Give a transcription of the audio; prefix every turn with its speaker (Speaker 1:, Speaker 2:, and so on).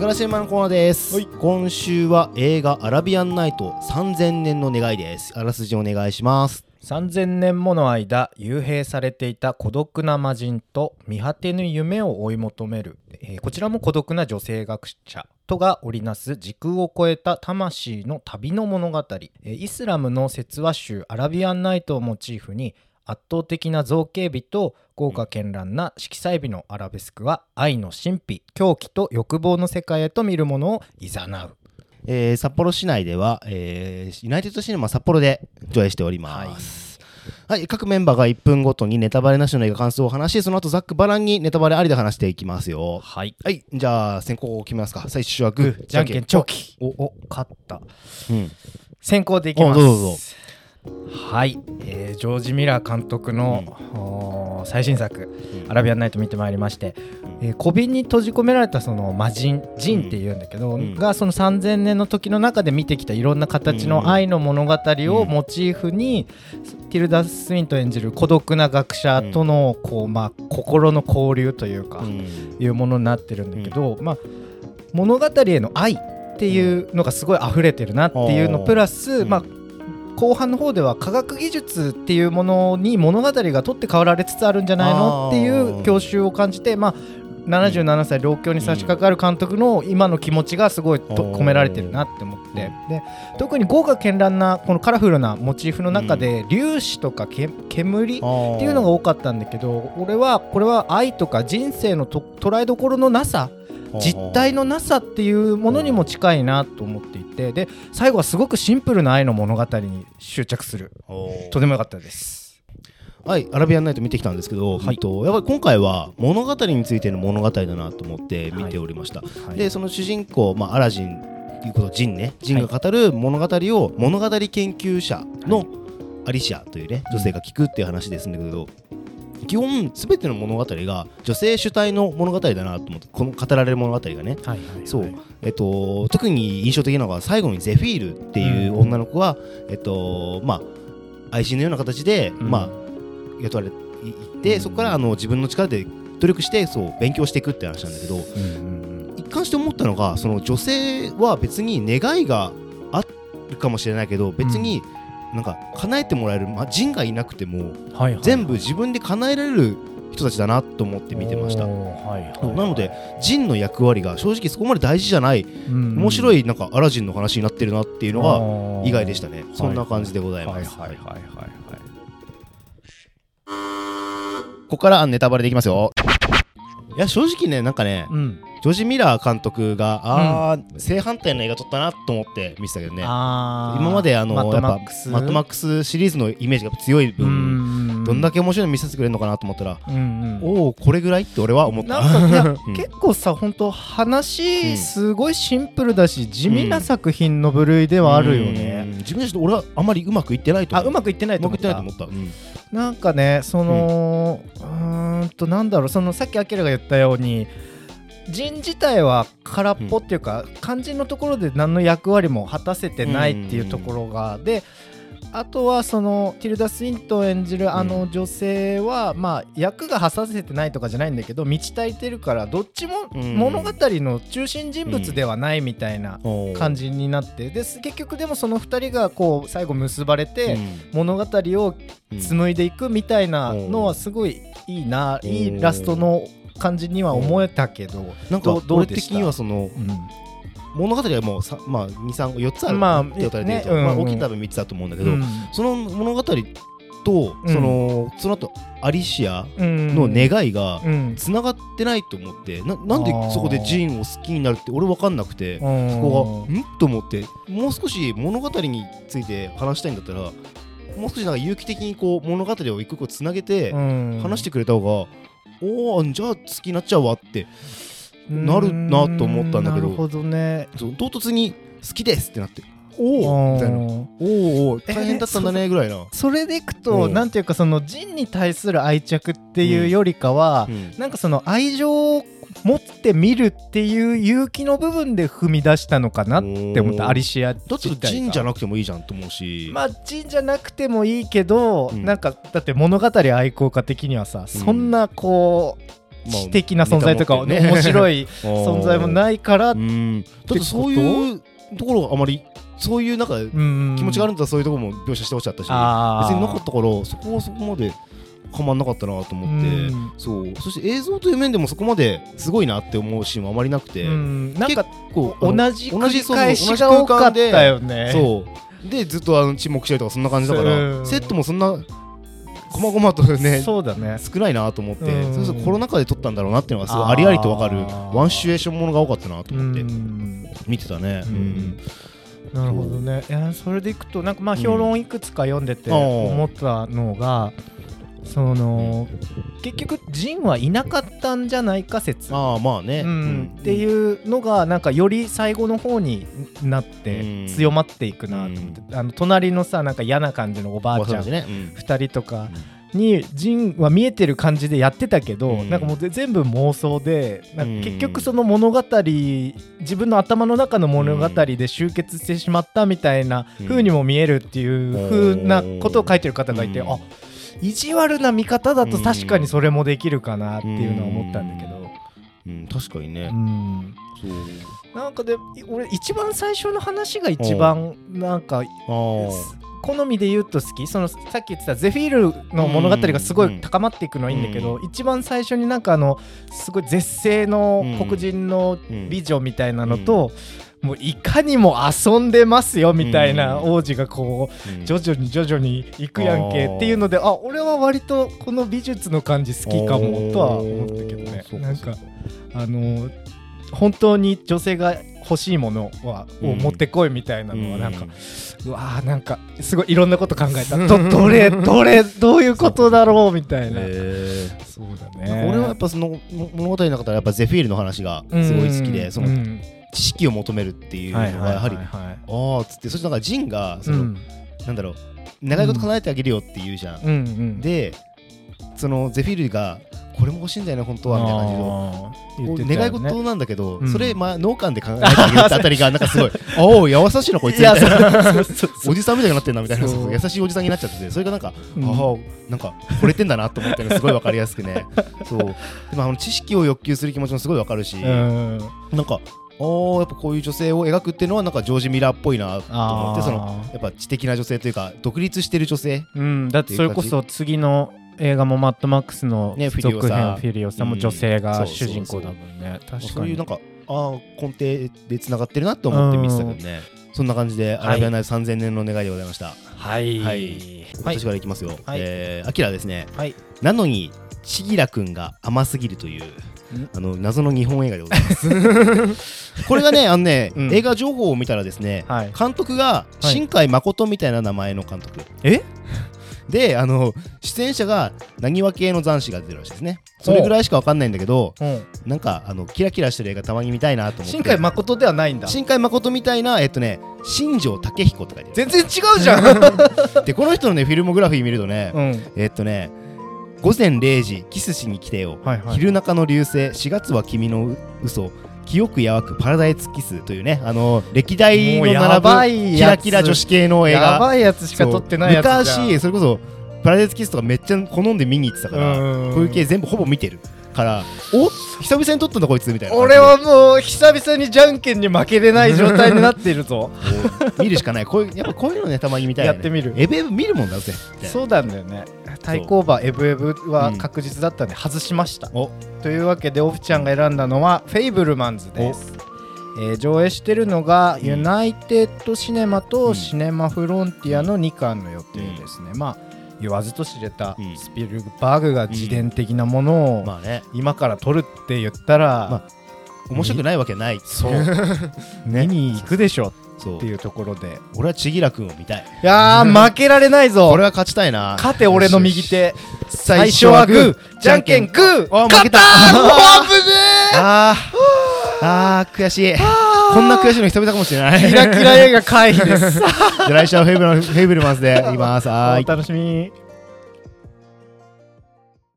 Speaker 1: 素晴らしいマンコーナーです、今週は映画アラビアンナイト3000年の願いです。あらすじお願いします。
Speaker 2: 3000年もの間幽閉されていた孤独な魔人と見果てぬ夢を追い求める、えーこちらも孤独な女性学者とが織りなす時空を超えた魂の旅の物語、えーイスラムの説話集アラビアンナイトをモチーフに圧倒的な造形美と豪華絢爛な色彩美のアラベスクは愛の神秘狂気と欲望の世界へと見るものを誘う。
Speaker 1: えー札幌市内では、えーユナイテッドシネマ札幌で上映しております。はい、各メンバーが1分ごとにネタバレなしの映画感想を話し、その後ザックバランにネタバレありで話していきますよ。
Speaker 2: はい。
Speaker 1: はい、じゃあ先行を決めますか。最初はグー、
Speaker 2: じゃんけんチョキ。おお勝った。
Speaker 1: うん、
Speaker 2: 先行でいきます。はい、えージョージ・ミラー監督の、最新作「アラビアンナイト」見てまいりまして、えー小瓶に閉じ込められたその魔人ジンっていうんだけど、
Speaker 1: うん。
Speaker 2: がその3000年の時の中で見てきたいろんな形の愛の物語をモチーフに、ティルダ・スウィント演じる孤独な学者とのこう、まあ、心の交流というか、
Speaker 1: うん。
Speaker 2: いうものになってるんだけど、まあ、物語への愛っていうのがすごい溢れてるなっていうの
Speaker 1: うん
Speaker 2: プラス、
Speaker 1: うん。
Speaker 2: まあ、後半の方では科学技術っていうものに物語が取って代わられつつあるんじゃないのっていう郷愁を感じて、まあ、77歳老境に差し掛かる監督の今の気持ちがすごい込められてるなって思って。で特に豪華絢爛なこのカラフルなモチーフの中で粒子とかけ煙っていうのが多かったん。だけど俺はこれは愛とか人生のと捉えどころのなさ実体のなさっていうものにも近いなと思っていてで最後はすごくシンプルな愛の物語に執着する。とても良かったです。
Speaker 1: はい、アラビアンナイト見てきたんですけど、
Speaker 2: はい。
Speaker 1: とやっぱり今回は物語についての物語だなと思って見ておりました。
Speaker 2: はい。
Speaker 1: でその主人公、まあ、アラジンということジンね。ジンが語る物語を物語研究者のアリシアというね女性が聞くっていう話ですんだけど、基本全ての物語が女性主体の物語だなと思ってこの語られる物語がね。
Speaker 2: はいはいはい。
Speaker 1: そう。えっと、特に印象的なのが最後にゼフィールっていう女の子は、えっとまあ、愛人のような形で、
Speaker 2: うん。
Speaker 1: まあ、雇われていって、そこからあの自分の力で努力してそう勉強していくって話なんだけど
Speaker 2: うんうん
Speaker 1: 一貫して思ったのがその女性は別に願いがあるかもしれないけど別になんか叶えてもらえる、まあ、人がいなくても
Speaker 2: うんはいはい
Speaker 1: 全部自分で叶えられる人たちだなと思って見てました。
Speaker 2: はいはい
Speaker 1: そうなのでジンの役割が正直そこまで大事じゃない面白
Speaker 2: い
Speaker 1: いなんかアラジンの話になってるなっていうのが意外でしたね。そんな感じでございます。
Speaker 2: はいはいはいはいはい
Speaker 1: ここからネタバレでいきますよ。いや正直ねなんかね
Speaker 2: うん
Speaker 1: ジョージ・ミラー監督があー、正反対の映画撮ったなと思って見てたけどね。今まであの
Speaker 2: マッド
Speaker 1: やっぱ
Speaker 2: マックス。
Speaker 1: マックスシリーズのイメージが強い分、どんだ
Speaker 2: け
Speaker 1: け面白いの見せてくれるのかなと思ったら、
Speaker 2: うんうん。
Speaker 1: おおこれぐらいって俺は思った。
Speaker 2: 結構さ本当
Speaker 1: うん
Speaker 2: 話すごいシンプルだし地味な作品の部類ではあるよ
Speaker 1: うん。
Speaker 2: ね。
Speaker 1: 自分たちと俺はあまりうまくいってないと思う。
Speaker 2: あうまくいってないうと
Speaker 1: まくいってない
Speaker 2: 思った
Speaker 1: と思った。うん。
Speaker 2: なんかねそのうーんとなんだろうそのさっきアキラが言ったように人自体は空っぽっていうか肝心のところで何の役割も果たせてないっていうところがであとはそのティルダ・スウィントン演じるあの女性は、まあ役が果たせてないとかじゃないんだけど満ち足りてるからどっちも
Speaker 1: うん。
Speaker 2: 物語の中心人物ではないみたいな感じになってです結局でもその2人がこう最後結ばれて、
Speaker 1: うん。
Speaker 2: 物語を紡いでいくみたいなのはすごいいいな、いいラストの感じには思えたけど、
Speaker 1: なんか
Speaker 2: どうどう
Speaker 1: 俺的にはその
Speaker 2: うん。
Speaker 1: 物語はもうさまあ234つある
Speaker 2: まあ
Speaker 1: って言われてると、
Speaker 2: ねうん。
Speaker 1: まあ、大きい多分3つだと思うんだけど、
Speaker 2: うん。
Speaker 1: その物語と、
Speaker 2: うん。
Speaker 1: そのその後アリシア
Speaker 2: うん
Speaker 1: の願いが
Speaker 2: うん。
Speaker 1: つながってないと思ってななんでそこでジーンを好きになるって俺分かんなくて、
Speaker 2: うん。
Speaker 1: そこがん？と思ってもう少し物語について話したいんだったらもう少しなんか有機的にこう物語を一個一個つなげて
Speaker 2: うん。
Speaker 1: 話してくれた方が、おおじゃあ好きになっちゃうわってなるなと思ったんだけど。
Speaker 2: なるほどね。
Speaker 1: 唐突に好きですってなって。おおみたいな。おお大変だったんだねぐらいな、
Speaker 2: それでいくと、
Speaker 1: うん。
Speaker 2: なんていうかそのジンに対する愛着っていうよりかは、
Speaker 1: うん。
Speaker 2: なんかその愛情を持ってみるっていう勇気の部分で踏み出したのかなって思った。アリシア
Speaker 1: だったらジンじゃなくてもいいじゃんと思うし、
Speaker 2: まあジンじゃなくてもいいけど、
Speaker 1: うん。
Speaker 2: なんかだって物語愛好家的にはさ、そんなこう
Speaker 1: まあ
Speaker 2: 知的な存在とか、
Speaker 1: ね。
Speaker 2: 面白い 存在も
Speaker 1: い
Speaker 2: ないから、
Speaker 1: ってそういうところがあまりそういうなんか
Speaker 2: うん
Speaker 1: 気持ちがあるんだったらそういうところも描写してほしかったし別になかったからそこはそこまではまんなかったなと思って
Speaker 2: うん。
Speaker 1: そう。そして映像という面でもそこまですごいなって思うシーンはあまりなくて
Speaker 2: うん。なんか
Speaker 1: こう
Speaker 2: 同じ
Speaker 1: 同じ空間で
Speaker 2: よね
Speaker 1: そう。でずっとあの沈黙したりとかそんな感じだから
Speaker 2: うん。
Speaker 1: セットもそんなこまごまとね
Speaker 2: そうだね。
Speaker 1: 少ないなと思って
Speaker 2: うん。
Speaker 1: そうコロナ禍で撮ったんだろうなっていうのがすごいありありとわかるワンシチュエーションものが多かったなと思って
Speaker 2: うん。
Speaker 1: 見てたね。
Speaker 2: う
Speaker 1: うん。ん
Speaker 2: なるほどね。いやそれでいくとなんかまあ評論いくつか読んでて
Speaker 1: うん
Speaker 2: 思ったのが、その結局ジンはいなかったんじゃないか説、
Speaker 1: ああまあね。
Speaker 2: うん。っていうのがなんかより最後の方になっ
Speaker 1: う
Speaker 2: て
Speaker 1: ん。
Speaker 2: 強まっていくなと思って、あの隣のさなんか嫌な感じのおばあちゃん
Speaker 1: ね。うん。
Speaker 2: 2人とかにジンは見えてる感じでやってたけど、
Speaker 1: うん。
Speaker 2: なんかもうぜ全部妄想でなん
Speaker 1: うん。
Speaker 2: か結局その物語自分の頭の中の物語で集結してしまったみたいな
Speaker 1: うん。
Speaker 2: 風にも見えるっていう風なことを書いてる方がいて、
Speaker 1: うん。
Speaker 2: あ意地悪な見方だと確かにそれもできるかなっていうのは思ったんだけど。
Speaker 1: うん。確かにね。
Speaker 2: う。ん。
Speaker 1: そう。
Speaker 2: なんかで俺一番最初の話が一番なんか。好みで言うと好き。そのさっき言ってたゼフィールの物語がすごい高まっていくのはいいんだけど、一番最初になんかあのすごい絶世の黒人の美女みたいなのと、もういかにも遊んでますよみたいな
Speaker 1: うん。
Speaker 2: 王子がこ
Speaker 1: う
Speaker 2: 徐々に徐々に行くやんけっていうのであ俺は割とこの美術の感じ好きかもとは思ったけどね。なんかあの本当に女性が欲しいものはを持ってこいみたいなのはなんか、うわーなんかすごいいろんなこと考えた。どどれ どれどういうことだろうみたいな、
Speaker 1: へ
Speaker 2: そうだ
Speaker 1: ー
Speaker 2: ね
Speaker 1: 俺はやっぱそのも物語の中ではやっぱゼフィールの話がすごい好きでその
Speaker 2: うん
Speaker 1: 知識を求めるっていうのがやはりああっつってそしてなんかジンがその
Speaker 2: うん。
Speaker 1: なんだろう願い事叶えてあげるよって言うじゃん。でそのゼフィールがこれも欲しいんだよね本当はみたいな感じの
Speaker 2: あー言
Speaker 1: こう
Speaker 2: ってたよね。
Speaker 1: 願い事なんだけど、
Speaker 2: うん。
Speaker 1: それ、まあ、脳幹で考えてあげるってあたりがなんかすごい「おお優しいなこいつ」みたいなおじさんみたいになってんなみたいな優しいおじさんになっちゃっててそれがなんか、
Speaker 2: うん。
Speaker 1: ああなんか惚れてんだなと思ったのがすごいわかりやすくね。そう。でもあの知識を欲求する気持ちもすごいわかるし、
Speaker 2: うん。
Speaker 1: なんかあーやっぱこういう女性を描くっていうのはなんかジョージ・ミラーっぽいなと思ってそのやっぱ知的な女性というか独立してる女性。
Speaker 2: うん、だってそれこそ次の映画もマッドマックスの
Speaker 1: ねフィリオ
Speaker 2: 続編
Speaker 1: サ
Speaker 2: フィリオさんも女性
Speaker 1: うん
Speaker 2: が主人公だもんね。確かに。
Speaker 1: そういうなんかああ根底でつながってるなと思って見てたけどね。そんな感じでアラビアナイト3000年の願いでございました、
Speaker 2: はい。
Speaker 1: はい。
Speaker 2: はい。
Speaker 1: 私からいきますよ、
Speaker 2: はい。
Speaker 1: えーアキラですね。
Speaker 2: はい。
Speaker 1: なのにシギラくんが甘すぎるという
Speaker 2: ん？
Speaker 1: あの謎の日本映画でございます これがね あのね、
Speaker 2: うん。
Speaker 1: 映画情報を見たらですね
Speaker 2: はい。
Speaker 1: 監督が
Speaker 2: い。
Speaker 1: 新海誠みたいな名前の監督、
Speaker 2: え？
Speaker 1: であの出演者がなにわ系の斬新が出てるらしいですね。それぐらいしかわかんないんだけど
Speaker 2: う。ん
Speaker 1: なんかあのキラキラしてる映画たまに見たいなと思って。
Speaker 2: 新海誠ではないんだ。
Speaker 1: 新海誠みたいなえっとね新庄武彦って書いて
Speaker 2: 全然違うじゃん。
Speaker 1: でこの人のねフィルモグラフィー見るとね、
Speaker 2: うん。
Speaker 1: えっとね午前0時キスしに来てよ、
Speaker 2: はいはい。
Speaker 1: 昼中の流星4月は君の嘘清くやわくパラダイスキスというねあの歴代の並ぶ
Speaker 2: ばい
Speaker 1: キラキラ女子系の映画。
Speaker 2: やばいやつしか撮ってないやつ
Speaker 1: 昔それこそパラダイスキスとかめっちゃ好んで見に行ってたから
Speaker 2: うん。
Speaker 1: こういう系全部ほぼ見てるからお久々に撮ったんだこいつみたいな。
Speaker 2: 俺はもう久々にじゃんけんに負けれない状態になっているぞ。
Speaker 1: 見るしかない。こういうやっぱこういうのねたまに見たいよね。
Speaker 2: やってみる。
Speaker 1: エブエブ見るもんだぜ。
Speaker 2: そうなんだよね対抗馬エブエブは確実だったんで外しました、
Speaker 1: お。
Speaker 2: というわけでオフちゃんが選んだのは「フェイブルマンズ」です、えー上映してるのが、
Speaker 1: うん。
Speaker 2: ユナイテッドシネマ
Speaker 1: う
Speaker 2: と
Speaker 1: ん。
Speaker 2: シネマフロンティアの2巻の予定ですね、まあ言わずと知れた
Speaker 1: うん。
Speaker 2: スピルバーグが自伝的なものを
Speaker 1: まあね。
Speaker 2: 今から撮るって言ったら、
Speaker 1: ま面白くないわけない。
Speaker 2: そう。見に行くでしょ。
Speaker 1: そう
Speaker 2: っていうところで。
Speaker 1: 俺は千ギ君を見たい。
Speaker 2: いやー 負けられないぞ。
Speaker 1: 俺は勝ちたいな。
Speaker 2: 勝て俺の右手。
Speaker 1: 最
Speaker 2: 最初はグー。じゃんけんグー。
Speaker 1: あ負けた。
Speaker 2: 勝ったもう 危ね
Speaker 1: あー。あー悔しい。こんな悔しいの久々かもしれない。
Speaker 2: えキラキラ映画回避です。
Speaker 1: じゃあ来週はフェイブルフェイブルマンスでいきます。はーい。
Speaker 2: お楽しみに